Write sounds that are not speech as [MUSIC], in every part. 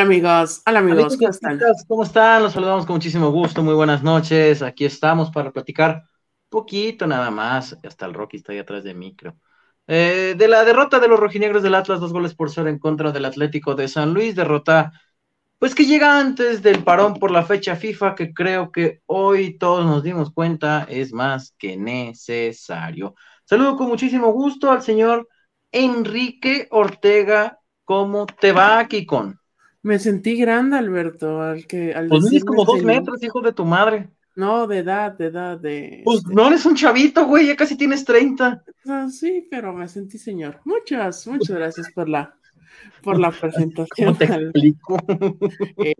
Hola amigos, hola amigos, ¿cómo están? ¿Cómo están? Los saludamos con muchísimo gusto, muy buenas noches. Aquí estamos para platicar poquito nada más. Hasta el Rocky está ahí atrás de micro. Eh, de la derrota de los rojinegros del Atlas, dos goles por cero en contra del Atlético de San Luis, derrota pues que llega antes del parón por la fecha FIFA, que creo que hoy todos nos dimos cuenta es más que necesario. Saludo con muchísimo gusto al señor Enrique Ortega. ¿Cómo te va, Kikon? Me sentí grande, Alberto, al que... Al pues es como dos metros, hijo de tu madre. No, de edad, de edad, de... Pues no eres un chavito, güey, ya casi tienes 30. Ah, sí, pero me sentí señor. Muchas, muchas gracias por la, por la presentación. [LAUGHS] ¿Cómo te explico? [LAUGHS] Eh,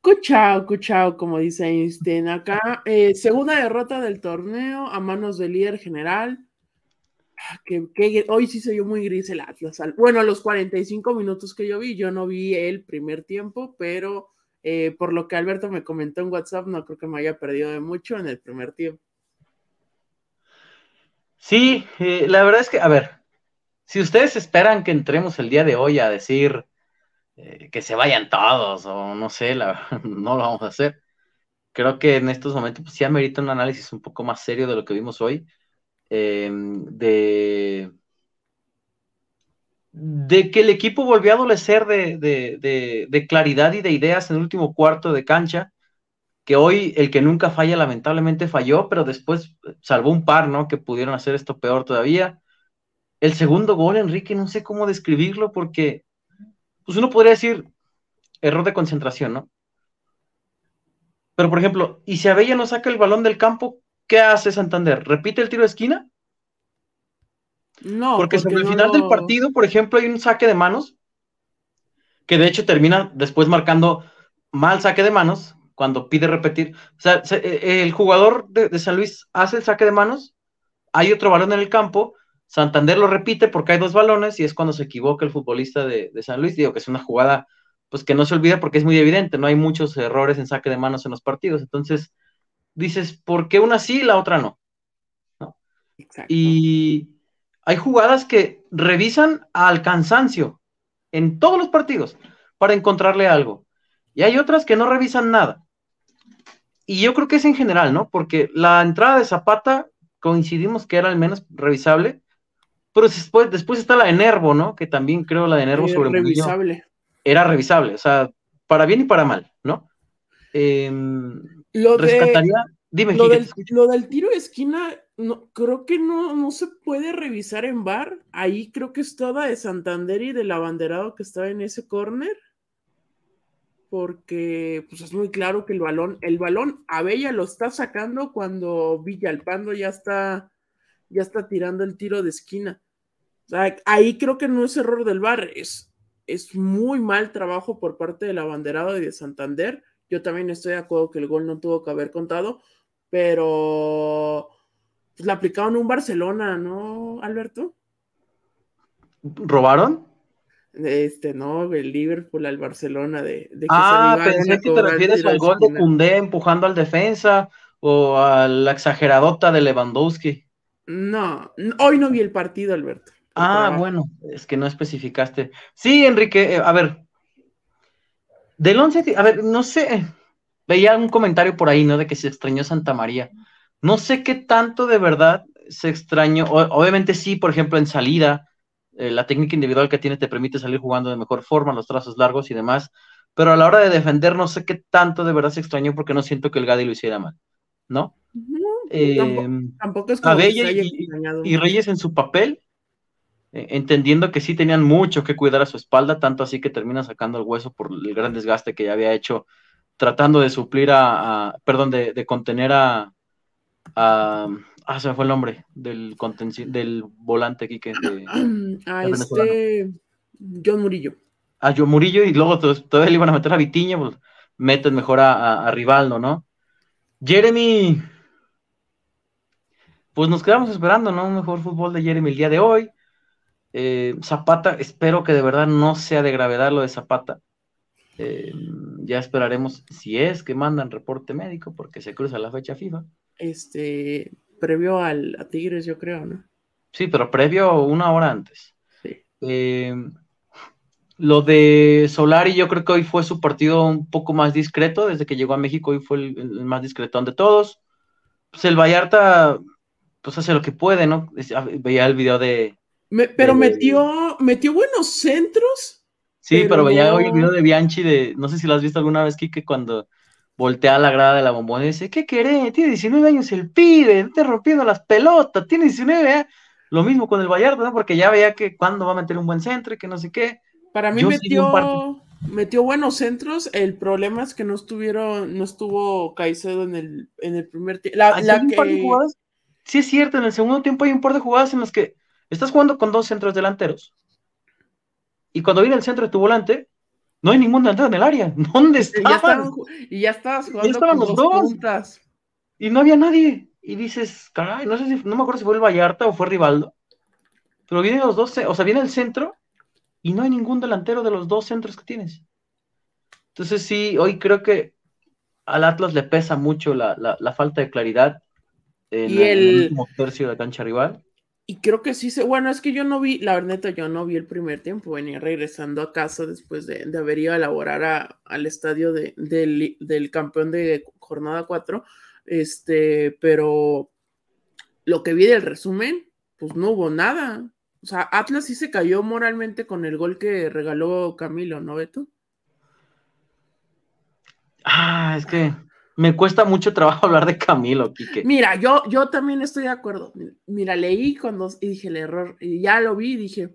cuchao, cuchao, como dice Einstein acá. Eh, segunda derrota del torneo a manos del líder general. Que, hoy sí se vio muy gris el Atlas. Bueno, los 45 minutos que yo vi, yo no vi el primer tiempo, pero eh, por lo que Alberto me comentó en WhatsApp, no creo que me haya perdido de mucho en el primer tiempo. Sí, eh, la verdad es que, a ver, si ustedes esperan que entremos el día de hoy a decir eh, que se vayan todos, o no sé, la, [LAUGHS] no lo vamos a hacer. Creo que en estos momentos pues, sí amerita un análisis un poco más serio de lo que vimos hoy Em, de, de que el equipo volvió a adolecer de, claridad y de ideas en el último cuarto de cancha, que hoy el que nunca falla lamentablemente falló, pero después salvó un par, ¿no? Que pudieron hacer esto peor todavía. El segundo gol, Enrique, no sé cómo describirlo porque, pues uno podría decir error de concentración, ¿no? Pero, por ejemplo, ¿y si Abella no saca el balón del campo, ¿qué hace Santander? ¿Repite el tiro de esquina? No. Porque, sobre el final del partido, por ejemplo, hay un saque de manos, que de hecho termina después marcando mal saque de manos, cuando pide repetir. O sea, eh, el jugador de, San Luis hace el saque de manos, hay otro balón en el campo, Santander lo repite porque hay dos balones y es cuando se equivoca el futbolista de, de San Luis. Digo que es una jugada pues que no se olvida porque es muy evidente, no hay muchos errores en saque de manos en los partidos. Entonces, dices, ¿por qué una sí y la otra no? Y hay jugadas que revisan al cansancio en todos los partidos para encontrarle algo. Y hay otras que no revisan nada. Y yo creo que es en general, ¿no? Porque la entrada de Zapata coincidimos que era al menos revisable, pero después, después está la de Nervo, ¿no? Que también creo la de Nervo sobre revisable. Era revisable, o sea, para bien y para mal, ¿no? Eh, lo rescataría. Dime, lo, del, lo del, tiro de esquina, no, creo que no, no se puede revisar en bar. Ahí creo que es toda de Santander y del abanderado que estaba en ese corner. Porque pues es muy claro que el balón, el balón Abella lo está sacando cuando Villalpando ya está, ya está tirando el tiro de esquina. ahí creo que no es error del bar, es, es muy mal trabajo por parte del abanderado y de Santander yo también estoy de acuerdo que el gol no tuvo que haber contado, pero pues, le aplicaron un Barcelona, ¿no, Alberto? ¿Robaron? Este, no, el Liverpool al Barcelona de, de que Ah, pensé que te refieres al gol de Cundé empujando al defensa o a la exageradota de Lewandowski. No, hoy no vi el partido, Alberto. Ah, bueno, es que no especificaste. Sí, Enrique, eh, a ver, del 11, a ver, no sé, veía un comentario por ahí, ¿no? De que se extrañó Santa María. No sé qué tanto de verdad se extrañó. obviamente sí, por ejemplo, en salida, eh, la técnica individual que tiene te permite salir jugando de mejor forma, los trazos largos y demás. Pero a la hora de defender, no sé qué tanto de verdad se extrañó porque no siento que el Gadi lo hiciera mal, ¿no? tampoco, es como y, Reyes en su papel, eh, entendiendo que sí tenían mucho que cuidar a su espalda, tanto así que termina sacando el hueso por el gran desgaste que ya había hecho, tratando de suplir a, perdón, de, contener a, ah, se me fue el nombre del, del volante aquí que a este John Murillo. A John Murillo y luego todavía le iban a meter a Vitiña, pues meten mejor a, a Rivaldo, ¿no? Jeremy, pues nos quedamos esperando, ¿no? Un mejor fútbol de Jeremy el día de hoy. Eh, Zapata, espero que de verdad no sea de gravedad lo de Zapata. Eh, ya esperaremos si es que mandan reporte médico porque se cruza la fecha FIFA. Este, previo al, a Tigres, yo creo, ¿no? Sí, pero previo una hora antes. Sí. Eh, Lo de Solari, yo creo que hoy fue su partido un poco más discreto, desde que llegó a México, hoy fue el, más discretón de todos. Pues el Vallarta, pues hace lo que puede, ¿no? Veía el video de. Pero metió, metió buenos centros. Sí, pero, veía hoy el video de Bianchi de, no sé si lo has visto alguna vez, Kike, cuando voltea a la grada de la bombona y dice, ¿qué querés? Tiene 19 años el pibe, te rompiendo las pelotas, tiene 19, ¿eh? Lo mismo con el Vallarta, ¿no? Porque ya veía que cuando va a meter un buen centro y que no sé qué. Para mí metió, metió buenos centros. El problema es que no estuvieron, no estuvo Caicedo en el, en el primer tiempo. Sí, es cierto, en el segundo tiempo hay un par de jugadas en las que estás jugando con dos centros delanteros. Y cuando viene el centro de tu volante, no hay ningún delantero en el área. [LAUGHS] ¿Dónde estaban? y ya estabas jugando con los dos. Y no había nadie. Y dices, caray, no sé si, no me acuerdo si fue el Vallarta o fue Rivaldo. Pero vienen los dos, o sea, viene el centro y no hay ningún delantero de los dos centros que tienes. Entonces sí, hoy creo que al Atlas le pesa mucho la, falta de claridad en, y el, último tercio de la cancha rival. Y creo que sí se, bueno, es que yo no vi, la verdad yo no vi el primer tiempo, venía regresando a casa después de, haber ido a elaborar al estadio de, del, campeón de jornada 4, este, pero lo que vi del resumen, pues no hubo nada. O sea, Atlas sí se cayó moralmente con el gol que regaló Camilo, ¿no, Beto? Ah, es que me cuesta mucho trabajo [LAUGHS] hablar de Camilo, Quique. Mira, yo, yo también estoy de acuerdo. Mira, leí cuando y dije el error, y ya lo vi y dije,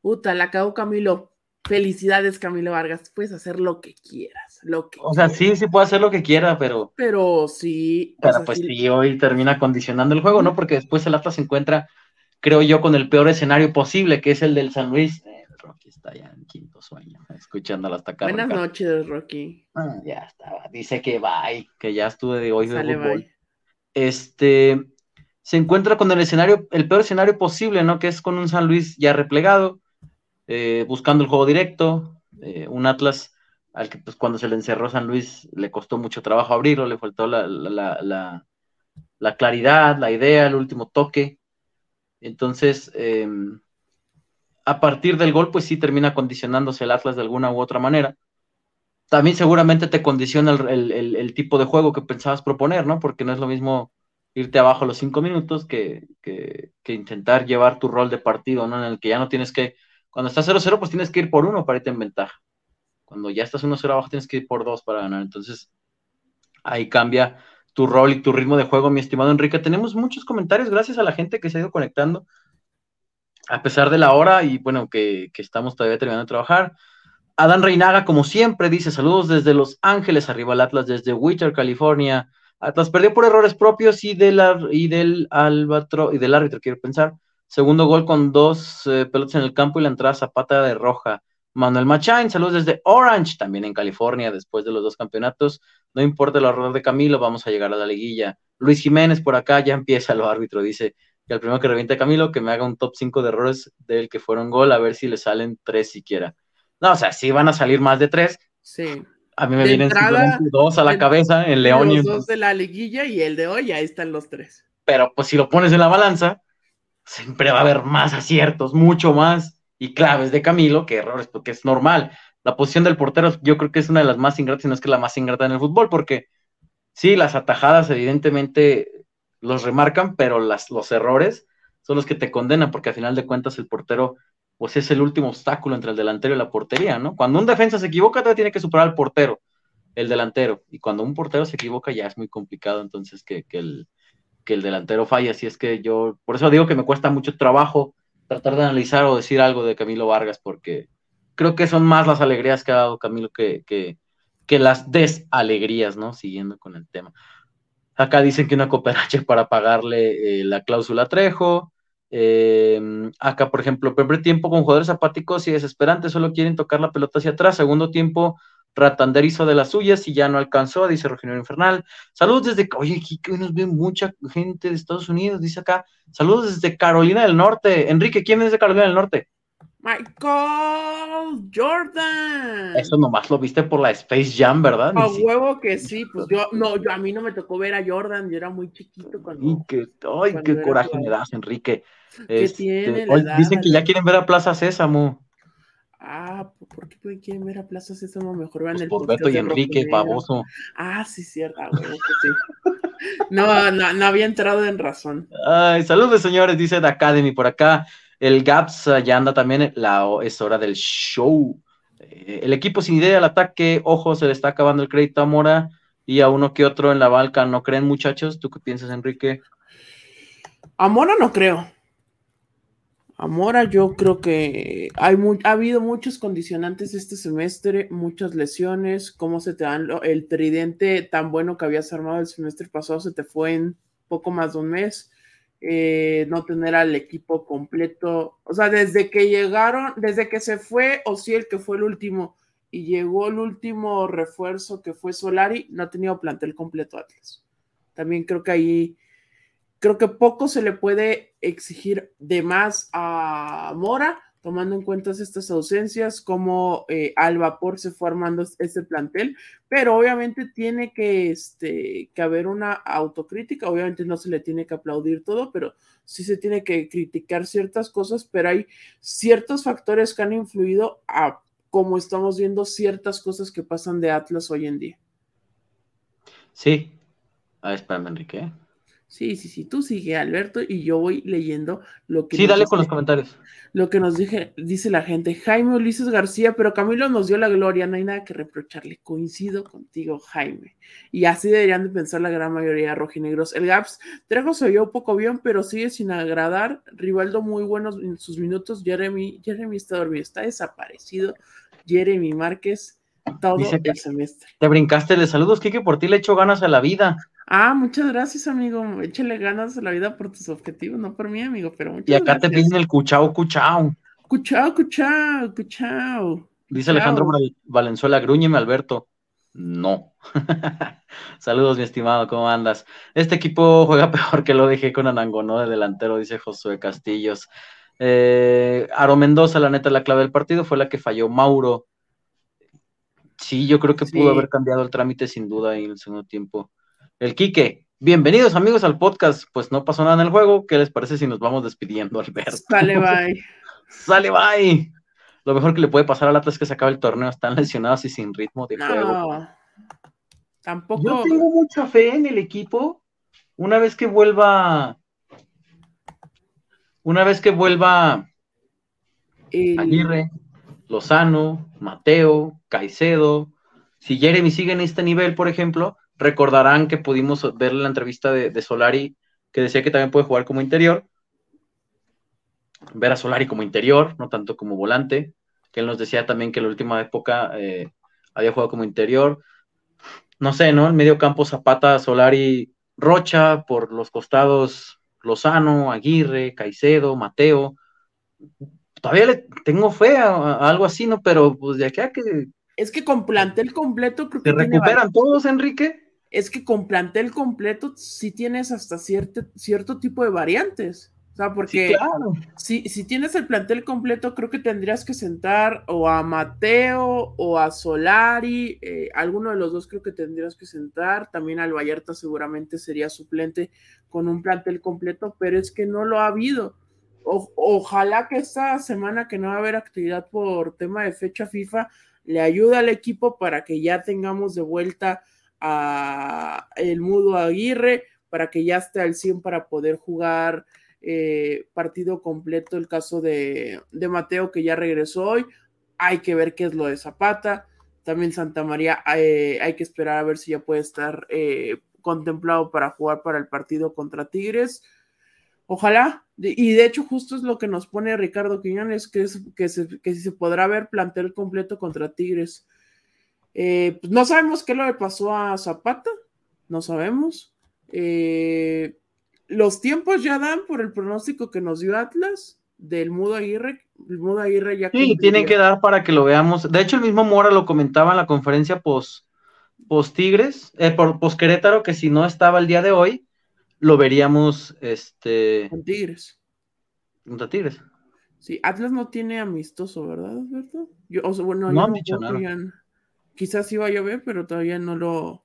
puta, la acabó Camilo. Felicidades, Camilo Vargas. Puedes hacer lo que quieras, lo que O sea, sí, sí puede hacer lo que quiera, pero. Pero sí. Pero pues sí, hoy termina condicionando el juego, ¿no? Porque después el Atlas se encuentra creo yo, con el peor escenario posible, que es el del San Luis. Rocky está ya en quinto sueño, escuchándola hasta acá. Buenas noches, Rocky. Ah, ya estaba, dice que bye, que ya estuve de hoy de fútbol. Este, se encuentra con el escenario, el peor escenario posible, ¿no? Que es con un San Luis ya replegado, eh, buscando el juego directo, eh, un Atlas al que pues cuando se le encerró San Luis le costó mucho trabajo abrirlo, le faltó la, la claridad, la idea, el último toque. Entonces, em, a partir del gol, pues sí termina condicionándose el Atlas de alguna u otra manera. También seguramente te condiciona el, tipo de juego que pensabas proponer, ¿no? Porque no es lo mismo irte abajo los cinco minutos que, intentar llevar tu rol de partido, ¿no? En el que ya no tienes que, cuando estás 0-0, pues tienes que ir por uno para irte en ventaja. Cuando ya estás 1-0 abajo, tienes que ir por dos para ganar. Entonces, ahí cambia tu rol y tu ritmo de juego, mi estimado Enrique. Tenemos muchos comentarios, gracias a la gente que se ha ido conectando, a pesar de la hora y bueno, que, estamos todavía terminando de trabajar. Adán Reinaga, como siempre, dice saludos desde Los Ángeles, arriba el Atlas, desde Wichita, California. Atlas perdió por errores propios y, y del albatro, y del árbitro, quiero pensar. Segundo gol con dos eh, pelotas en el campo y la entrada zapata de roja. Manuel Machain, saludos desde Orange, también en California, después de los dos campeonatos. No importa el error de Camilo, vamos a llegar a la liguilla. Luis Jiménez por acá ya empieza el árbitro, dice que el primero que reviente a Camilo, que me haga un top 5 de errores del que fueron gol, a ver si le salen tres siquiera. No, o sea, si van a salir más de tres. Sí. A mí me vienen dos a la cabeza en León. Los dos de la liguilla y el de hoy, ahí están los tres. Pero pues si lo pones en la balanza, siempre va a haber más aciertos, mucho más y claves de Camilo que errores, porque es normal. La posición del portero yo creo que es una de las más ingratas, si no es que la más ingrata en el fútbol, porque sí, las atajadas evidentemente los remarcan, pero las, los errores son los que te condenan, porque al final de cuentas el portero pues es el último obstáculo entre el delantero y la portería, ¿no? Cuando un defensa se equivoca, todavía tiene que superar al portero, el delantero, y cuando un portero se equivoca ya es muy complicado entonces que, que el, que el delantero falla, así es que yo, por eso digo que me cuesta mucho trabajo tratar de analizar o decir algo de Camilo Vargas, porque creo que son más las alegrías que ha dado Camilo que, que, las desalegrías, ¿no? Siguiendo con el tema. Acá dicen que una cooperacha para pagarle eh, la cláusula Trejo. Eh, acá, por ejemplo, primer tiempo con jugadores apáticos y desesperantes, solo quieren tocar la pelota hacia atrás. Segundo tiempo, Ratander hizo de las suyas y ya no alcanzó, dice Rogelio Infernal. Saludos desde, oye, aquí nos ve mucha gente de Estados Unidos, dice acá. Saludos desde Carolina del Norte. Enrique, ¿quién es de Carolina del Norte? Michael Jordan. Eso nomás lo viste por la Space Jam, ¿verdad? A huevo que sí, pues yo, no, yo a mí no me tocó ver a Jordan, yo era muy chiquito cuando. ay, qué coraje me das, Enrique. Este, dicen que ya quieren ver a Plaza Sésamo. Ah, ¿por qué quieren ver a Plaza Sésamo? Mejor vean Pues el por Beto y Enrique, baboso. Ah, sí, cierto. ah, bueno, que sí. No, no, no había entrado en razón. Ay, saludos, señores, dice The Academy por acá. El Gaps ah, ya anda también. La, es hora del show. Eh, el equipo sin idea al ataque. Ojo, se le está acabando el crédito a Mora y a uno que otro en la balca. ¿No creen, muchachos? ¿Tú qué piensas, Enrique? A Mora no creo. A Mora yo creo que hay mu- ha habido muchos condicionantes este semestre, muchas lesiones, cómo se te dan el tridente tan bueno que habías armado el semestre pasado, se te fue en poco más de un mes. Eh, no tener al equipo completo, o sea, desde que llegaron, desde que se fue Ociel, que fue el último, y llegó el último refuerzo que fue Solari, no ha tenido plantel completo Atlas. También creo que ahí creo que poco se le puede exigir de más a Mora, tomando en cuenta estas ausencias, como eh, al vapor se fue armando este plantel, pero obviamente tiene que, este, que haber una autocrítica, obviamente no se le tiene que aplaudir todo, pero sí se tiene que criticar ciertas cosas, pero hay ciertos factores que han influido a como estamos viendo ciertas cosas que pasan de Atlas hoy en día. Sí. Ah, espérame, Enrique. Sí, sí, sí, tú sigue, Alberto, y yo voy leyendo lo que Sí, dale dice- con los comentarios. lo que nos dije, dice la gente. Jaime Ulises García, pero Camilo nos dio la gloria, no hay nada que reprocharle. Coincido contigo, Jaime. Y así deberían de pensar la gran mayoría de rojinegros. El Gaps, Trejo se vio un poco bien, pero sigue sin agradar. Rivaldo muy buenos en sus minutos. Jeremy, Jeremy está dormido, está desaparecido. Jeremy Márquez, todo Dice que- el semestre. Te brincaste de saludos, Kike, por ti le echo ganas a la vida. Ah, muchas gracias, amigo. Échale ganas a la vida por tus objetivos, no por mí, amigo, pero muchas Y acá te piden el cuchao, cuchao. Cuchao, cuchao, cuchao. Dice Alejandro Valenzuela, grúñeme, Alberto. No. [LAUGHS] Saludos, mi estimado, ¿cómo andas? Este equipo juega [LAUGHS] peor que lo dejé con Anangonó de delantero, dice Josué Castillos. Eh, Aro Mendoza, la neta, la clave del partido fue la que falló Mauro. Sí, yo creo que Sí. pudo haber cambiado el trámite sin duda en el segundo tiempo. El Quique, bienvenidos amigos al podcast. Pues no pasó nada en el juego. ¿Qué les parece si nos vamos despidiendo, [LAUGHS] Alberto? Sale, bye. Sale, bye. Lo mejor que le puede pasar al Atlas es que se acabe el torneo. Están lesionados y sin ritmo de juego. No. Tampoco. Yo tengo mucha fe en el equipo. Una vez que vuelva. Una vez que vuelva el- Aguirre, Lozano, Mateo, Caicedo. Si Jeremy sigue en este nivel, por ejemplo, recordarán que pudimos ver la entrevista de, de Solari que decía que también puede jugar como interior. Ver a Solari como interior, no tanto como volante. Que él nos decía también que en la última época eh, había jugado como interior. No sé, ¿no? En medio campo Zapata, Solari, Rocha, por los costados Lozano, Aguirre, Caicedo, Mateo. Todavía le tengo fe a, a algo así, ¿no? Pero pues de aquí a que Es que con plantel completo creo que tiene recuperan todos, Enrique. Es que con plantel completo sí tienes hasta cierto, cierto tipo de variantes. O sea, porque Sí, claro. si, si tienes el plantel completo, creo que tendrías que sentar o a Mateo o a Solari, eh, alguno de los dos creo que tendrías que sentar. También al Vallarta seguramente sería suplente con un plantel completo, pero es que no lo ha habido. O- ojalá que esta semana que no va a haber actividad por tema de fecha FIFA le ayude al equipo para que ya tengamos de vuelta a el Mudo Aguirre, para que ya esté al 100 para poder jugar eh, partido completo. El caso de, de Mateo que ya regresó hoy, hay que ver qué es lo de Zapata. También Santa María, eh, hay que esperar a ver si ya puede estar eh, contemplado para jugar para el partido contra Tigres. Ojalá, y de hecho justo es lo que nos pone Ricardo Quiñones, que, es, que, se, que se podrá ver plantel completo contra Tigres. Eh, pues no sabemos qué le pasó a Zapata, no sabemos. Eh, los tiempos ya dan por el pronóstico que nos dio Atlas del Mudo Aguirre. El Mudo Aguirre ya Sí, cumplió. tienen que dar para que lo veamos. De hecho, el mismo Mora lo comentaba en la conferencia post, post Tigres, eh, por, post Querétaro, que si no estaba el día de hoy, lo veríamos este con Tigres. contra Tigres. Sí, Atlas no tiene amistoso, ¿verdad, Alberto? Yo, o sea, bueno, No han dicho nada. Quizás iba a llover, pero todavía no lo,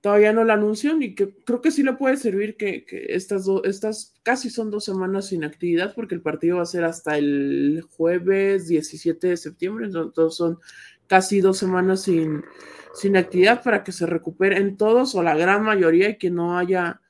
todavía no la anuncian y que creo que sí le puede servir que, estas, dos estas casi son dos semanas sin actividad porque el partido va a ser hasta el jueves 17 de septiembre, entonces son casi dos semanas sin, sin actividad para que se recuperen todos o la gran mayoría y que no haya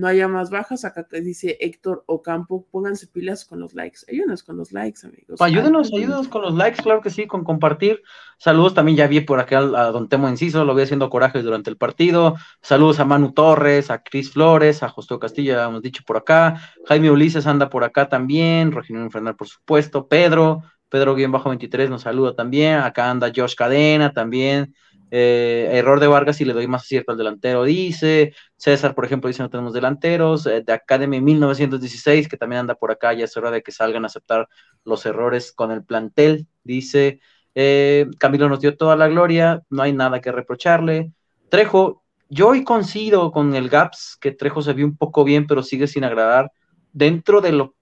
no haya más bajas. Acá te dice Héctor Ocampo, pónganse pilas con los likes. Ayúdenos con los likes, amigos. Ayúdenos, ayúdenos con los likes, claro que sí, con compartir. Saludos también, ya vi por acá a Don Temo Enciso, lo vi haciendo corajes durante el partido. Saludos a Manu Torres, a Cris Flores, a José Castillo, ya hemos dicho por acá. Jaime Ulises anda por acá también. Rogelio Infernal, por supuesto. Pedro, Pedro-23 nos saluda también. Acá anda Josh Cadena también. Eh, error de Vargas y le doy más acierto al delantero, dice. César, por ejemplo, dice no tenemos delanteros. Eh, de Academy 1916, que también anda por acá, ya es hora de que salgan a aceptar los errores con el plantel, dice. Eh, Camilo nos dio toda la gloria, no hay nada que reprocharle. Trejo, yo hoy coincido con el Gaps, que Trejo se vio un poco bien, pero sigue sin agradar. Dentro de lo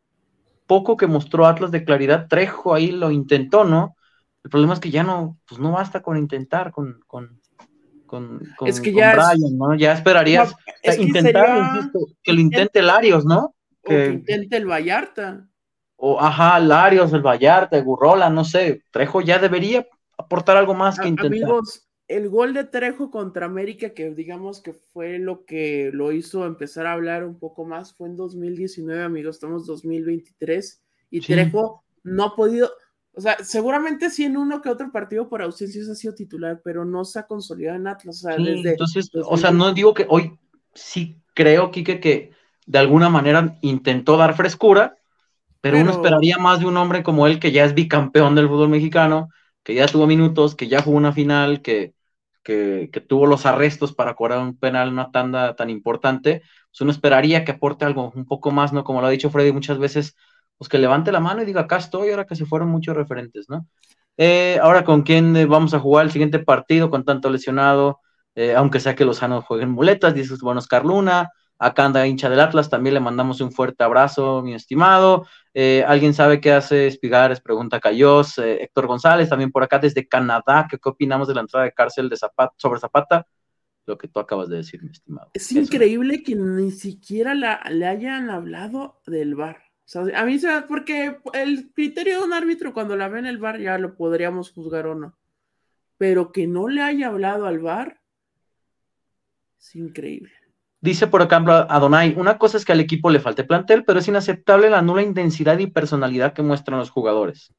poco que mostró Atlas de claridad, Trejo ahí lo intentó, ¿no? El problema es que ya no, pues no basta con intentar, con, con, con, es que ya Brian, ¿no? Ya esperarías intentar, que, lo intente Larios, ¿no? Que, intente el Vallarta. O, ajá, Larios, el Vallarta, Gurrola, no sé. Trejo ya debería aportar algo más que intentar. Amigos, el gol de Trejo contra América, que digamos que fue lo que lo hizo empezar a hablar un poco más, fue en 2019, amigos, estamos 2023, y Trejo no ha podido, o sea, seguramente sí en uno que otro partido por ausencias ha sido titular, pero no se ha consolidado en Atlas. O sea, entonces, o sea, no digo que hoy sí creo, Quique, que de alguna manera intentó dar frescura, pero, uno esperaría más de un hombre como él, que ya es bicampeón del fútbol mexicano, que ya tuvo minutos, que ya jugó una final, que, que, que tuvo los arrestos para cobrar un penal, una tanda tan importante. Pues uno esperaría que aporte algo un poco más, ¿no? Como lo ha dicho Freddy muchas veces pues que levante la mano y diga, acá estoy, ahora que se fueron muchos referentes, ¿no? Eh, ahora con quién eh, vamos a jugar el siguiente partido con tanto lesionado, eh, aunque sea que los sanos jueguen muletas, dice bueno Oscar Luna, acá anda hincha del Atlas, también le mandamos un fuerte abrazo, mi estimado. ¿Alguien sabe qué hace Espigares? Pregunta Cayos. Héctor González, también por acá desde Canadá, ¿qué, opinamos de la entrada de cárcel de Zapata, sobre Zapata? Lo que tú acabas de decir, mi estimado. Es increíble que ni siquiera le hayan hablado del bar a mí se porque el criterio de un árbitro cuando la ve en el bar ya lo podríamos juzgar o no. Pero que no le haya hablado al bar es increíble. Dice por ejemplo Adonai, una cosa es que al equipo le falte plantel, pero es inaceptable la nula intensidad y personalidad que muestran los jugadores.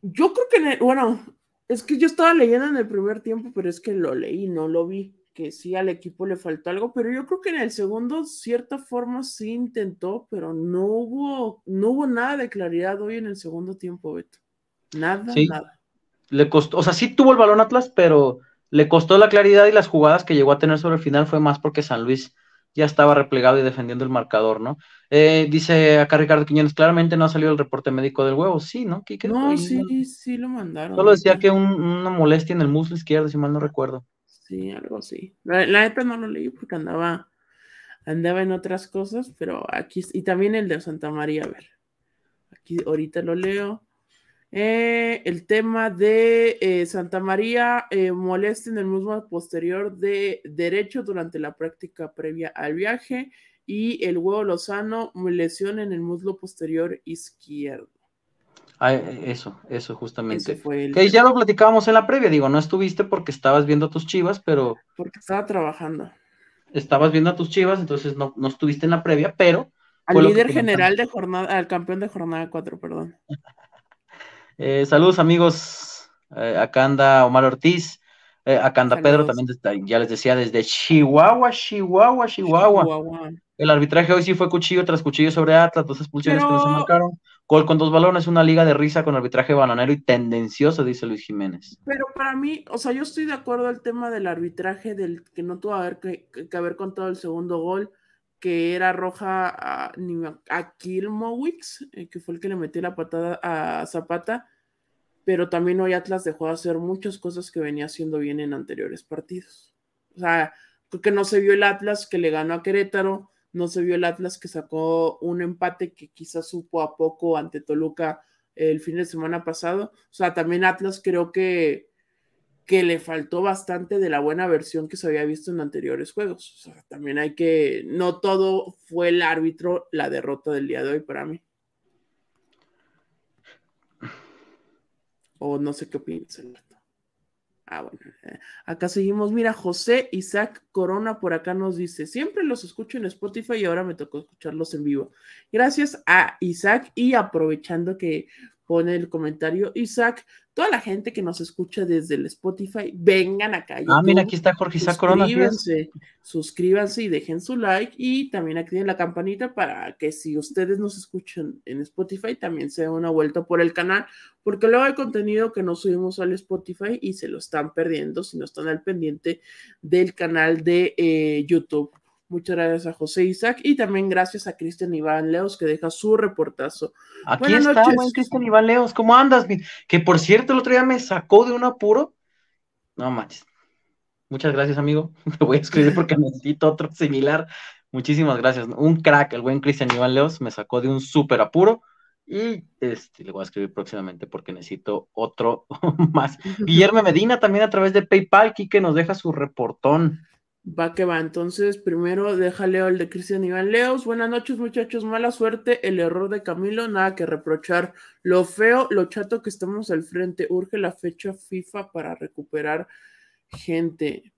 Yo creo que, bueno, es que yo estaba leyendo en el primer tiempo, pero es que lo leí, no lo vi que sí al equipo le faltó algo, pero yo creo que en el segundo, cierta forma, sí intentó, pero no hubo, no hubo nada de claridad hoy en el segundo tiempo, Beto. Nada, nada. Le costó, o sea, sí tuvo el balón Atlas, pero le costó la claridad y las jugadas que llegó a tener sobre el final fue más porque San Luis ya estaba replegado y defendiendo el marcador, ¿no? Eh, dice acá Ricardo Quiñones, claramente no ha salido el reporte médico del huevo, sí, ¿no? no, sí, sí lo mandaron. Solo decía que una molestia en el muslo izquierdo, si mal no recuerdo. Sí, algo así. La, neta no lo leí porque andaba, andaba en otras cosas, pero aquí, y también el de Santa María, a ver. Aquí ahorita lo leo. Eh, el tema de eh, Santa María eh, en el muslo posterior de derecho durante la práctica previa al viaje y el huevo Lozano lesión en el muslo posterior izquierdo. Ah, eso, eso justamente. Que ya lo platicábamos en la previa, digo, no estuviste porque estabas viendo a tus chivas, pero... Porque estaba trabajando. Estabas viendo a tus chivas, entonces no, no estuviste en la previa, pero... Al líder general de jornada, al campeón de jornada 4, perdón. [LAUGHS] Eh, saludos amigos, eh, acá anda Omar Ortiz, eh, acá anda Pedro, también ya les decía, desde Chihuahua, Chihuahua, Chihuahua. El arbitraje hoy sí fue cuchillo tras cuchillo sobre Atlas, dos expulsiones que no se marcaron. Gol con dos balones, una liga de risa con arbitraje bananero y tendencioso, dice Luis Jiménez. Pero para mí, o sea, yo estoy de acuerdo al tema del arbitraje, del que no tuvo haber que, haber contado el segundo gol, que era roja a, a Kilmowicz, eh, que fue el que le metió la patada a Zapata, pero también hoy Atlas dejó de hacer muchas cosas que venía haciendo bien en anteriores partidos. O sea, creo que no se vio el Atlas que le ganó a Querétaro, no se vio el Atlas que sacó un empate que quizás supo a poco ante Toluca el fin de semana pasado. O sea, también Atlas creo que, que le faltó bastante de la buena versión que se había visto en anteriores juegos. O sea, también hay que, no todo fue el árbitro la derrota del día de hoy para mí. O no sé qué opinas, Ah, bueno, eh, acá seguimos. Mira, José Isaac Corona por acá nos dice: Siempre los escucho en Spotify y ahora me tocó escucharlos en vivo. Gracias a Isaac y aprovechando que pone el comentario Isaac, toda la gente que nos escucha desde el Spotify, vengan acá. ah, mira, aquí está Jorge Isaac Corona. Suscríbanse, suscríbanse y dejen su like y también activen la campanita para que si ustedes nos escuchan en Spotify, también se den una vuelta por el canal, porque luego hay contenido que no subimos al Spotify y se lo están perdiendo si no están al pendiente del canal de eh, YouTube. Muchas gracias a José Isaac y también gracias a Cristian Iván Leos que deja su reportazo. Aquí está, buen Cristian Iván Leos, ¿cómo andas? Que por cierto, el otro día me sacó de un apuro. No manches. Muchas gracias, amigo. [LAUGHS] Te voy a escribir porque [LAUGHS] necesito otro similar. Muchísimas gracias. Un crack, el buen Cristian Iván Leos, me sacó de un súper apuro. Y este, le voy a escribir próximamente porque necesito otro [LAUGHS] más. Guillermo Medina también a través de PayPal, que nos deja su reportón. Va que va, entonces primero déjale el de Cristian Iván Leos. Buenas noches, muchachos. Mala suerte, el error de Camilo, nada que reprochar. Lo feo, lo chato que estamos al frente. Urge la fecha FIFA para recuperar gente.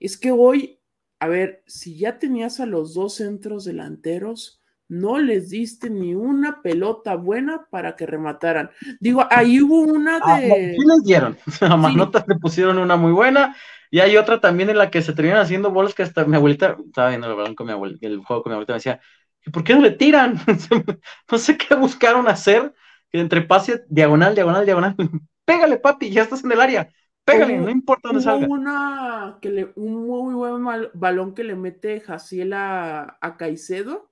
Es que hoy, a ver, si ya tenías a los dos centros delanteros, no les diste ni una pelota buena para que remataran. Digo, ahí hubo una ah, de. sí les dieron. [LAUGHS] A Manotas le pusieron una muy buena. Y hay otra también en la que se terminan haciendo bolas que hasta mi abuelita, estaba viendo el balón con mi abuelita, el juego con mi abuelita, me decía, ¿y por qué no le tiran? [LAUGHS] no sé qué buscaron hacer, que entre pase diagonal, diagonal, diagonal, [LAUGHS] pégale papi, ya estás en el área, pégale, no importa dónde salga. Una, que le, un muy buen balón que le mete Jaciel a, Caicedo,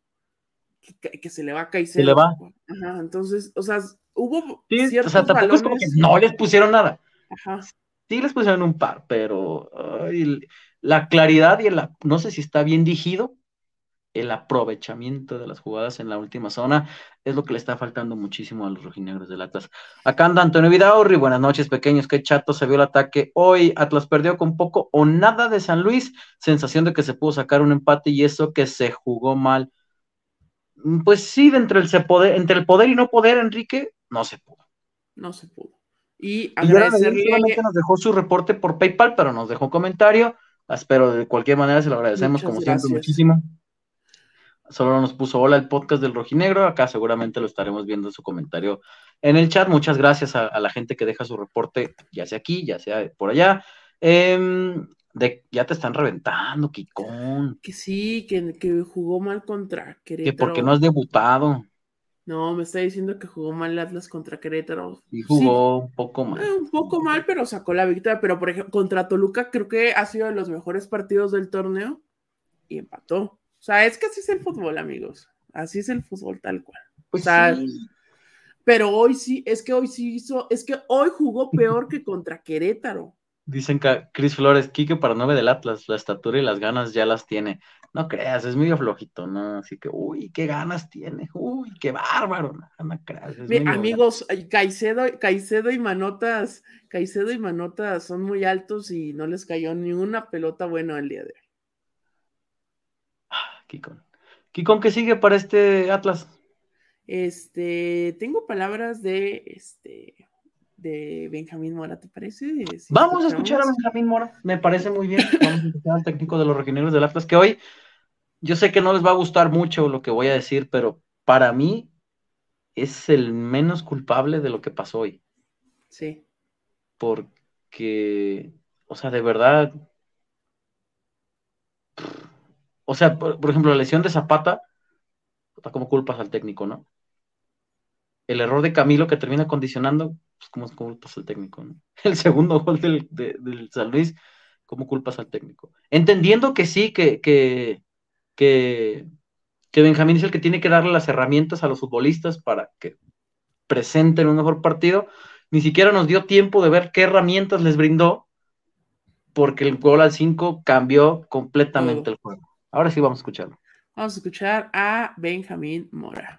que, se le va a Caicedo. Se le va. Ajá, entonces, o sea, hubo ciertos o sea, tampoco es como que no les pusieron nada. Ajá Sí les pusieron un par, pero la claridad y el, no sé si está bien dirigido, el aprovechamiento de las jugadas en la última zona es lo que le está faltando muchísimo a los rojinegros del Atlas. Acá anda Antonio Vidaurri, buenas noches pequeños, qué chato se vio el ataque hoy, Atlas perdió con poco o nada de San Luis, sensación de que se pudo sacar un empate y eso que se jugó mal. Mm, pues sí, entre el, entre el poder y no poder, Enrique, no se pudo. No se pudo. Y agradecerle. solamente nos dejó su reporte por PayPal, pero nos dejó un comentario. Espero de cualquier manera se lo agradecemos, como siempre, muchísimo. Solo nos puso hola el podcast del Rojinegro. Acá seguramente lo estaremos viendo su comentario en el chat. Muchas gracias a, la gente que deja su reporte, ya sea aquí, ya sea por allá. Em, de, ya te están reventando, Kikón. Que sí, que, que jugó mal contra Querétaro. Que porque no has debutado. No, me está diciendo que jugó mal Atlas contra Querétaro. Y jugó un poco mal. Eh, un poco mal, pero sacó la victoria. Pero, por ejemplo, contra Toluca creo que ha sido de los mejores partidos del torneo y empató. O sea, es que así es el fútbol, amigos. Así es el fútbol tal cual. Pues Pero hoy sí, es que hoy sí hizo, es que hoy jugó peor que contra Querétaro. Dicen que Cris Flores, Quique para nueve del Atlas, la estatura y las ganas ya las tiene. No creas, es medio flojito, ¿no? Así que, uy, qué ganas tiene, uy, qué bárbaro, no, creas. amigos, Caicedo, Caicedo y Manotas, Caicedo y Manotas son muy altos y no les cayó ni una pelota buena el día de hoy. Ah, Kikon. Kikon, ¿qué sigue para este Atlas? Este, tengo palabras de este de Benjamín Mora, ¿te parece? Vamos a escuchar a Benjamín Mora, me parece muy bien. Vamos a escuchar al técnico de los Rojinegros del Atlas, que hoy yo sé que no les va a gustar mucho lo que voy a decir, pero para mí es el menos culpable de lo que pasó hoy. Sí. Porque, o sea, de verdad. O sea, por, ejemplo, la lesión de Zapata, como culpas al técnico, ¿no? El error de Camilo que termina condicionando, pues, ¿cómo, culpas al técnico? [LAUGHS] El segundo gol del, San Luis, ¿cómo culpas al técnico? Entendiendo que sí, que, que, que, Benjamín es el que tiene que darle las herramientas a los futbolistas para que presenten un mejor partido, ni siquiera nos dio tiempo de ver qué herramientas les brindó, porque el gol al 5 cambió completamente el juego. Ahora sí vamos a escucharlo. Vamos a escuchar a Benjamín Mora.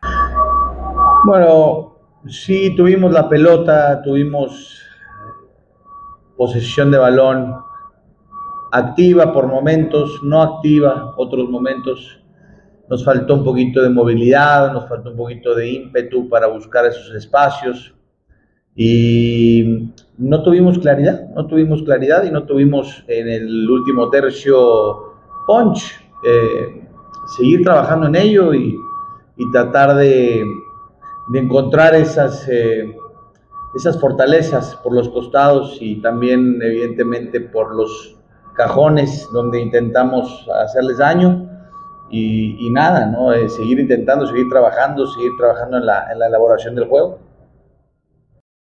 Bueno, Sí, tuvimos la pelota, tuvimos posesión de balón activa por momentos, no activa otros momentos. Nos faltó un poquito de movilidad, nos faltó un poquito de ímpetu para buscar esos espacios y no tuvimos claridad, no tuvimos claridad y no tuvimos en el último tercio punch. Eh, seguir trabajando en ello y, tratar de, encontrar esas, eh, esas fortalezas por los costados y también evidentemente por los cajones donde intentamos hacerles daño y, nada, ¿no? Eh, seguir intentando, seguir trabajando, seguir trabajando en la, en la elaboración del juego.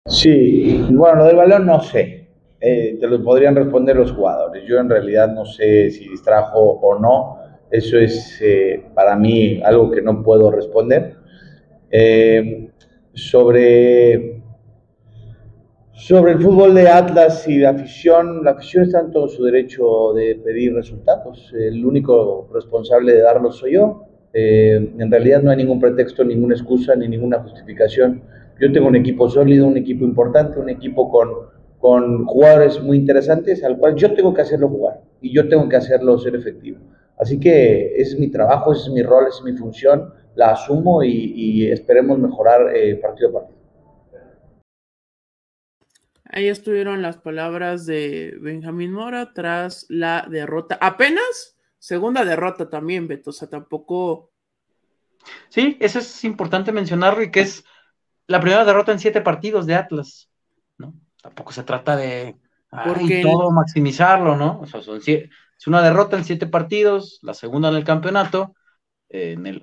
Sí, bueno, lo del balón no sé. Eh, te lo podrían responder los jugadores. Yo en realidad no sé si distrajo o no. Eso es eh, para mí algo que no puedo responder. Eh, sobre, sobre el fútbol de Atlas y la afición, la afición está en todo su derecho de pedir resultados. El único responsable de darlos soy yo. en realidad no hay ningún pretexto, ninguna excusa ni ninguna justificación yo tengo un equipo sólido, un equipo importante, un equipo con, con jugadores muy interesantes al cual yo tengo que hacerlo jugar y yo tengo que hacerlo ser efectivo. Así que ese es mi trabajo, ese es mi rol, es mi función, la asumo y, esperemos mejorar eh, partido a partido. Ahí estuvieron las palabras de Benjamín Mora tras la derrota. Apenas segunda derrota también, Beto. O sea, tampoco. Sí, eso es importante mencionarlo y que es la primera derrota en siete partidos de Atlas, ¿no? Tampoco se trata de todo maximizarlo, ¿no? O sea, son, es una derrota en siete partidos, la segunda en el campeonato,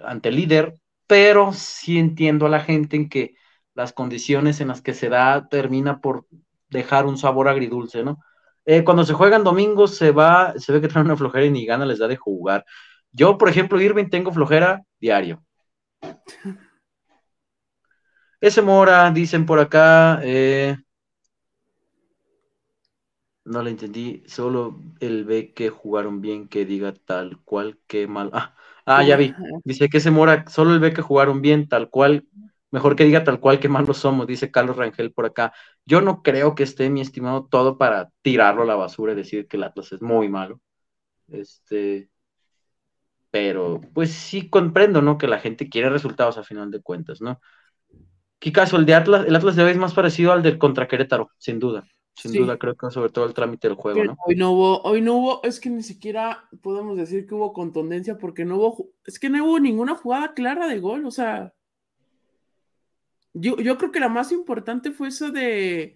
ante el líder, pero sí entiendo a la gente en que las condiciones en las que se da termina por dejar un sabor agridulce, ¿no? Eh, cuando se juegan domingos se va, se ve que traen una flojera y ni gana les da de jugar. Yo, por ejemplo, Irving, tengo flojera diario. Ese Mora, dicen por acá. Eh, no le entendí. Solo el ve que jugaron bien, que diga tal cual que mal. Ah, ah, ya vi. Dice que ese Mora, solo el ve que jugaron bien, tal cual. Mejor que diga tal cual que malos somos, dice Carlos Rangel por acá. Yo no creo que esté, mi estimado, todo para tirarlo a la basura y decir que el Atlas es muy malo. Este. Pero, pues sí comprendo, ¿no? Que la gente quiere resultados a final de cuentas, ¿no? ¿Qué caso? El de Atlas, el Atlas de hoy es más parecido al del contra Querétaro, sin duda. Sin duda, creo que sobre todo el trámite del juego, ¿no? Hoy no hubo, hoy no hubo, es que ni siquiera podemos decir que hubo contundencia porque no hubo, es que no hubo ninguna jugada clara de gol, o sea, yo, yo creo que la más importante fue esa de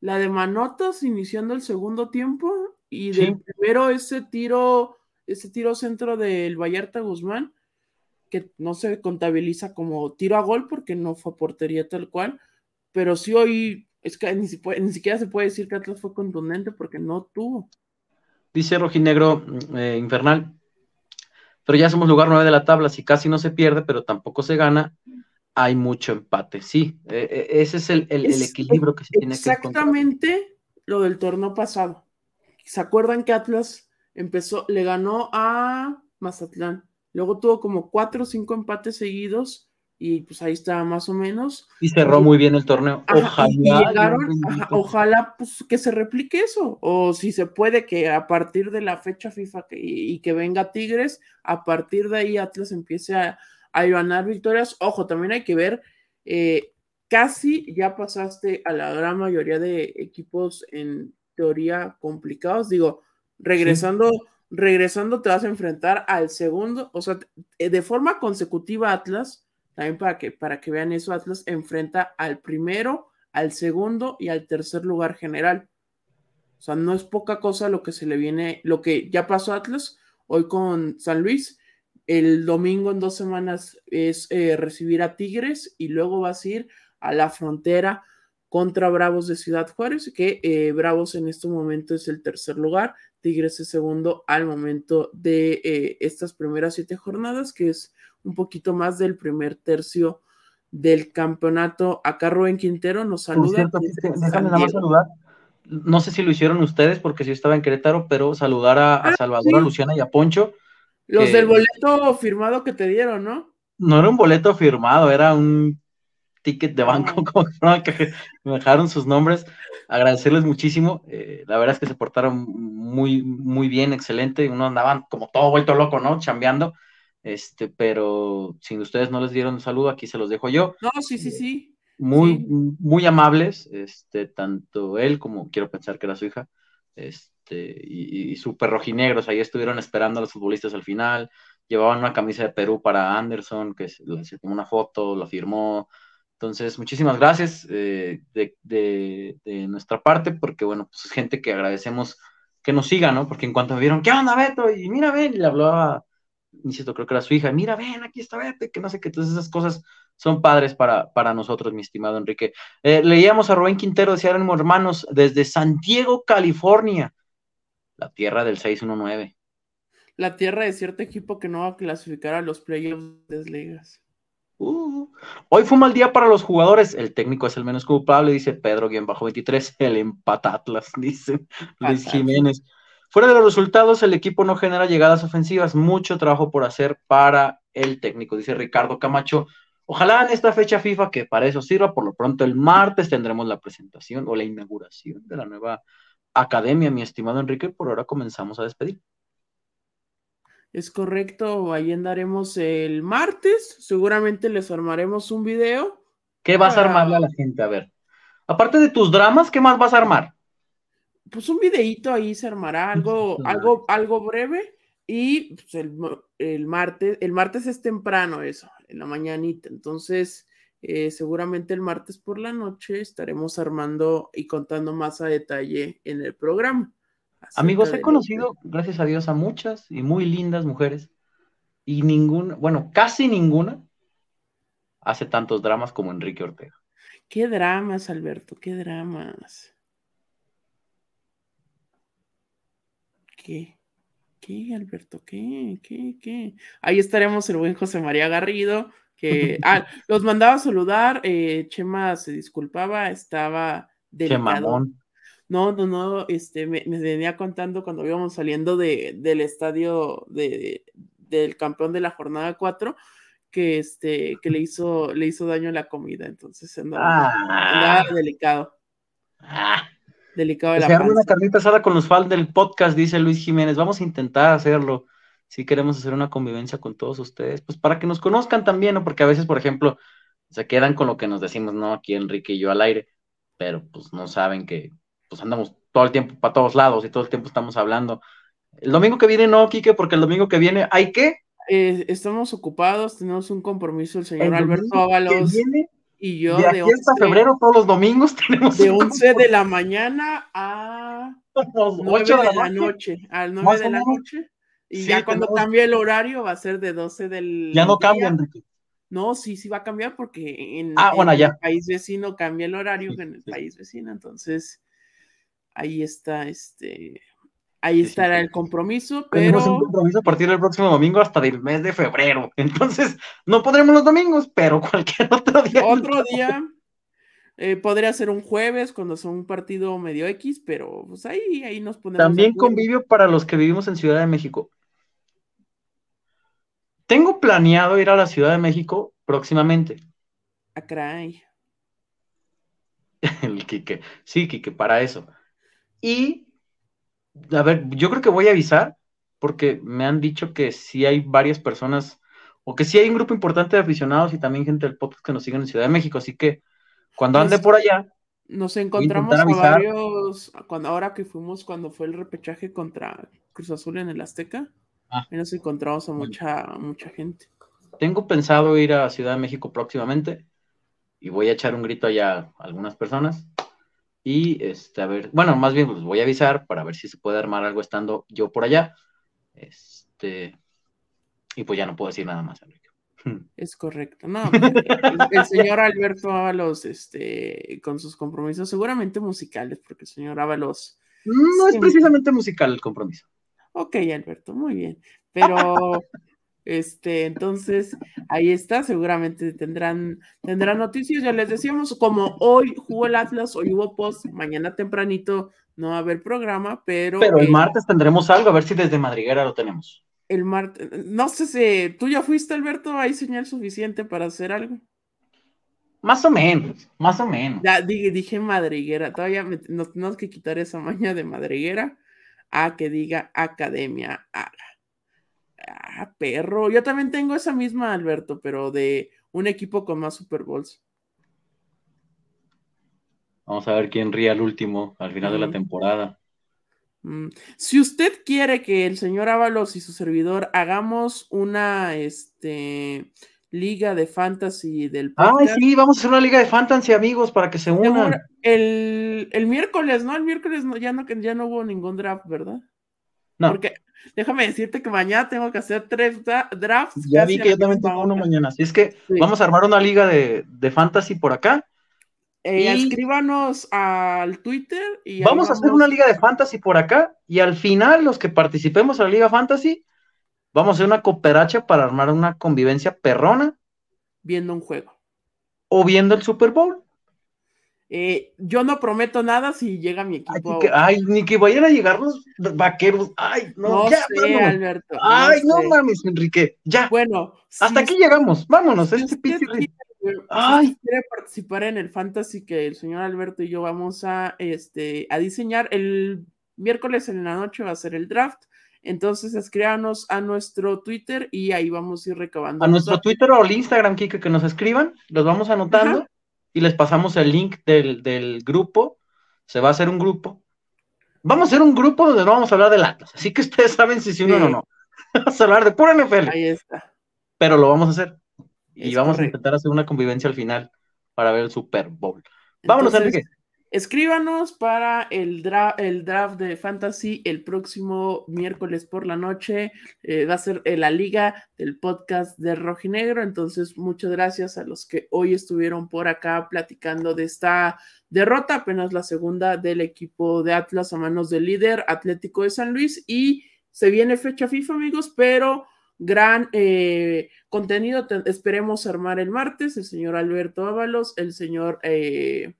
la de Manotas iniciando el segundo tiempo y del primero ese tiro, ese tiro centro del Vallarta Guzmán que no se contabiliza como tiro a gol porque no fue portería tal cual, pero sí hoy es que ni, siquiera se puede decir que Atlas fue contundente porque no tuvo. Dice Rojinegro eh, Infernal, pero ya somos lugar nueve de la tabla, si casi no se pierde, pero tampoco se gana, hay mucho empate. Sí, e, e, ese es el, equilibrio que se tiene que Exactamente lo del torneo pasado. ¿Se acuerdan que Atlas empezó, le ganó a Mazatlán? Luego tuvo como cuatro o cinco empates seguidos y pues ahí estaba más o menos. Y cerró muy bien el torneo. ojalá. ojalá pues que se replique eso. O si se puede que a partir de la fecha FIFA y, que venga Tigres, a partir de ahí Atlas empiece a, ganar victorias. Ojo, también hay que ver, eh, casi ya pasaste a la gran mayoría de equipos en teoría complicados. Digo, regresando regresando te vas a enfrentar al segundo, o sea, eh, de forma consecutiva Atlas, también para que, para que vean eso, Atlas enfrenta al primero, al segundo y al tercer lugar general. O sea, no es poca cosa lo que se le viene, lo que ya pasó Atlas hoy con San Luis. El domingo en dos semanas es eh, recibir a Tigres y luego vas a ir a la frontera contra Bravos de Ciudad Juárez, que eh, Bravos en este momento es el tercer lugar, Tigres es segundo al momento de eh, estas primeras siete jornadas, que es un poquito más del primer tercio del campeonato. Acá Rubén Quintero nos saluda. No sé si lo hicieron ustedes, porque sí estaba en Querétaro, pero saludar a, ah, Salvador, a Luciana y a Poncho. Los del boleto firmado que te dieron, ¿no? No era un boleto firmado, era un ticket de banco, [LAUGHS] como que me dejaron sus nombres. Agradecerles muchísimo. Eh, la verdad es que se portaron muy, muy bien, excelente. Uno andaban como todo vuelto loco, ¿no? Chambeando. Este, pero si ustedes no les dieron un saludo, aquí se los dejo yo. No, sí, sí, sí. Muy, muy amables, este, tanto él como quiero pensar que era su hija, este, y, y súper rojinegros, ahí estuvieron esperando a los futbolistas al final, llevaban una camisa de Perú para Anderson, que se, tomó una foto, lo firmó. Entonces, muchísimas gracias eh, de, nuestra parte, porque bueno, pues es gente que agradecemos que nos siga, ¿no? Porque en cuanto me vieron, ¿qué onda, Beto? Y mira, ven, y le hablaba, insisto, creo que era su hija, mira, ven, aquí está Beto, que no sé qué, todas esas cosas son padres para, para nosotros, mi estimado Enrique. Eh, leíamos a Rubén Quintero, decía, éramos hermanos, desde San Diego, California, la tierra del 619 la tierra de cierto equipo que no va a clasificar a los playoffs de ligas. Uh, hoy fue un mal día para los jugadores. El técnico es el menos culpable, dice Pedro, bien bajo 23. El empatatlas, [LAUGHS] dice Luis Jiménez. Fuera de los resultados, el equipo no genera llegadas ofensivas. Mucho trabajo por hacer para el técnico, dice Ricardo Camacho. Ojalá en esta fecha FIFA, que para eso sirva, por lo pronto el martes tendremos la presentación o la inauguración de la nueva academia, mi estimado Enrique. Por ahora comenzamos a despedir. Es correcto, ahí andaremos el martes. Seguramente les armaremos un video. ¿Qué vas a armarle a la gente? A ver. Aparte de tus dramas, ¿qué más vas a armar? Pues un videíto ahí se armará, algo, algo, algo breve. Y pues, el, martes, el martes es temprano eso, en la mañanita. Entonces, eh, seguramente el martes por la noche estaremos armando y contando más a detalle en el programa. Amigos, he conocido, gracias a Dios, a muchas y muy lindas mujeres y ninguna, bueno, casi ninguna hace tantos dramas como Enrique Ortega. Qué dramas, Alberto, qué dramas. ¿Qué? ¿Qué, Alberto? ¿Qué? ¿Qué? ¿Qué? Ahí estaremos el buen José María Garrido, que [LAUGHS] ah, los mandaba a saludar. Eh, Chema se disculpaba, estaba delicado. No, no, no, este, me, venía contando cuando íbamos saliendo de, del estadio de, del campeón de la jornada 4 que este que le hizo le hizo daño a la comida, entonces andaba, ah. delicado. Ah. Delicado de la Se una carnita asada con los fans del podcast, dice Luis Jiménez. Vamos a intentar hacerlo. Si queremos hacer una convivencia con todos ustedes, pues para que nos conozcan también, ¿no? Porque a veces, por ejemplo, se quedan con lo que nos decimos, ¿no? Aquí Enrique y yo al aire, pero pues no saben que pues andamos todo el tiempo para todos lados y todo el tiempo estamos hablando. El domingo que viene no, Quique, porque el domingo que viene hay que... Eh, estamos ocupados, tenemos un compromiso el señor Alberto Ábalos y yo de, aquí hasta febrero todos los domingos [LAUGHS] tenemos de 11 de la mañana a 8 de, la, noche, al 9 de la noche. Y ya cuando cambie el horario va a ser de 12 del Ya no cambia, Enrique. No, sí, sí va a cambiar porque en, ah, el país vecino cambia el horario en el país vecino, entonces ahí está este ahí estará el compromiso, pero... Tenemos un compromiso a partir del próximo domingo hasta el mes de febrero. [LAUGHS] Entonces, no podremos los domingos, pero [LAUGHS] cualquier otro día. Otro día. Eh, podría ser un jueves cuando sea un partido medio X, pero pues ahí, ahí nos ponemos. También convivio para los que vivimos en Ciudad de México. Tengo planeado ir a la Ciudad de México próximamente. A ah, cray. [LAUGHS] El Quique. Sí, Quique, para eso. Y, a ver, yo creo que voy a avisar, porque me han dicho que sí hay varias personas, o que sí hay un grupo importante de aficionados y también gente del podcast que nos siguen en Ciudad de México, así que cuando ande por allá. Nos encontramos a varios, cuando ahora que fuimos, cuando fue el repechaje contra Cruz Azul en el Azteca, ah. nos encontramos a mucha, mucha gente. Tengo pensado ir a Ciudad de México próximamente y voy a echar un grito allá a algunas personas y este, a ver, bueno, más bien pues voy a avisar para ver si se puede armar algo estando yo por allá. Este, y pues ya no puedo decir nada más, Enrique. [LAUGHS] Es correcto. No, pues, el, señor Alberto Ábalos, este, con sus compromisos, seguramente musicales, porque el señor Ábalos. No es precisamente musical el compromiso. Ok, Alberto, muy bien. Pero [LAUGHS] este, entonces, ahí está, seguramente tendrán, tendrán noticias, ya les decíamos, como hoy jugó el Atlas, hoy hubo post, mañana tempranito no va a haber programa, pero... Pero el martes tendremos algo, a ver si desde Madriguera lo tenemos. El martes, no sé si, ¿tú ya fuiste, Alberto? ¿Hay señal suficiente para hacer algo? Más o menos, más o menos. Ya dije, dije madriguera, todavía nos tenemos que quitar esa maña de madriguera a que diga academia. Ah, perro. Yo también tengo esa misma, Alberto, pero de un equipo con más Super Bowls. Vamos a ver quién ríe al último, al final de la temporada. Mm, si usted quiere que el señor Ábalos y su servidor hagamos una este, liga de fantasy del Ay, sí, vamos a hacer una liga de fantasy, amigos, para que se unan. El, el miércoles, ¿no? El miércoles no, ya, no, ya no hubo ningún draft, ¿verdad? No. Porque déjame decirte que mañana tengo que hacer tres drafts. Ya vi que yo también tengo uno mañana. Así es que vamos a armar una liga de, de fantasy por acá eh, Escríbanos al Twitter y vamos a hacer una liga de fantasy por acá y al final los que participemos en la liga fantasy vamos a hacer una cooperacha para armar una convivencia perrona viendo un juego o viendo el Super Bowl. Eh, yo no prometo nada si llega mi equipo. Ay, ni que vayan a llegar los vaqueros. Ay, no, ya, sé, Alberto. Ay, no, mames, Enrique. Ya. Bueno, hasta aquí llegamos. Vámonos. este Ay. quiere participar en el fantasy que el señor Alberto y yo vamos a, este, a diseñar, el miércoles en la noche va a ser el draft. Entonces escríbanos a nuestro Twitter y ahí vamos a ir recabando. A nuestro Twitter o al Instagram, Kike, que nos escriban, los vamos anotando y les pasamos el link del, grupo. Se va a hacer un grupo. Vamos a hacer un grupo donde no vamos a hablar de latas, así que ustedes saben si sí, uno o no. [LAUGHS] Vamos a hablar de pura NFL. Ahí está. Pero lo vamos a hacer y vamos a intentar hacer una convivencia al final para ver el Super Bowl. Vámonos, Enrique. Escríbanos para el, el, draft de Fantasy el próximo miércoles por la noche. Eh, va a ser la liga del podcast de Rojinegro. Entonces, muchas gracias a los que hoy estuvieron por acá platicando de esta derrota, apenas la segunda del equipo de Atlas a manos del líder Atlético de San Luis. Y se viene fecha FIFA, amigos, pero gran eh, contenido. esperemos armar el martes. El señor Alberto Ábalos, el señor, eh,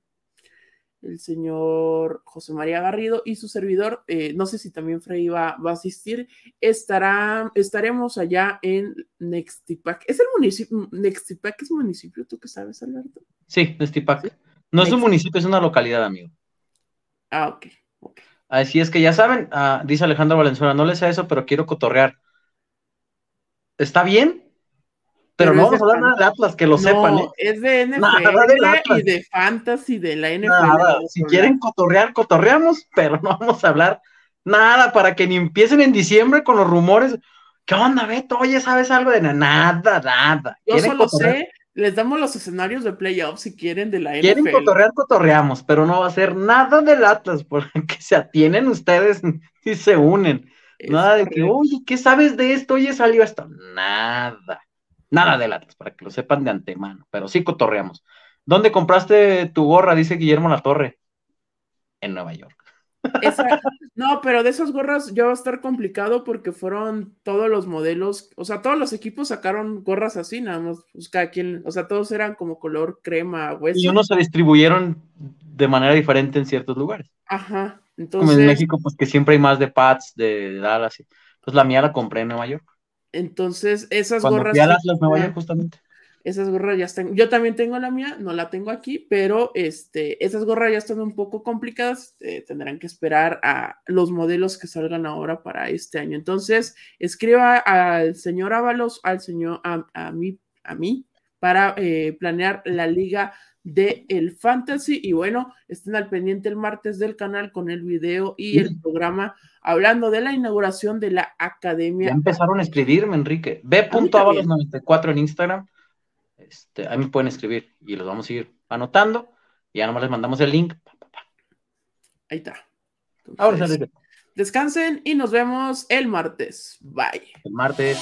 el señor José María Garrido y su servidor. Eh, no sé si también Frey va, va, a asistir. Estará, estaremos allá en Nextipac. ¿Es el municipio? ¿Nextipac es municipio? ¿Tú qué sabes, Alberto? Sí, Nextipac. No es un municipio, es una localidad, amigo. Ah, ok. Así es que ya saben, ah, dice Alejandro Valenzuela, no les sé eso, pero quiero cotorrear está bien, pero, no vamos a hablar nada de Atlas, que lo sepan. ¿eh? Es de NFL y de Fantasy de la NFL. Si quieren cotorrear, cotorreamos, [LAUGHS] pero no vamos a hablar nada para que ni empiecen en diciembre con los rumores. ¿Qué onda, Beto? Oye, ¿sabes algo de nada? Nada. Yo solo sé, les damos los escenarios de playoffs si quieren de la NFL. Quieren cotorrear, cotorreamos, pero no va a ser nada del Atlas, [LAUGHS] porque se atienen ustedes y se unen. Nada de que, oye, ¿qué sabes de esto? Oye, salió esto. Nada. Nada de latas, para que lo sepan de antemano. Pero sí cotorreamos. ¿Dónde compraste tu gorra? Dice Guillermo La Torre. En Nueva York. no, pero de esas gorras ya va a estar complicado porque fueron todos los modelos, o sea, todos los equipos sacaron gorras así, nada más, pues cada quien, o sea, todos eran como color crema, hueso. Y unos se distribuyeron de manera diferente en ciertos lugares. Ajá. Como en México, pues que siempre hay más de Pats, de Dallas. Pues la mía la compré en Nueva York. Entonces, esas gorras. justamente. Esas gorras ya están. Yo también tengo la mía, no la tengo aquí, pero este, esas gorras ya están un poco complicadas. Eh, tendrán que esperar a los modelos que salgan ahora para este año. Entonces, escriba al señor Ábalos, al señor, a, mí, a mí, para eh, planear la liga de el fantasy y bueno, estén al pendiente el martes del canal con el video y el programa hablando de la inauguración de la academia. Ya empezaron a escribirme, Enrique. B.avalos94 en Instagram. Este, ahí me pueden escribir y los vamos a ir anotando. Y ya nomás les mandamos el link. Ahí está. Ahora, descansen y nos vemos el martes. Bye. El martes.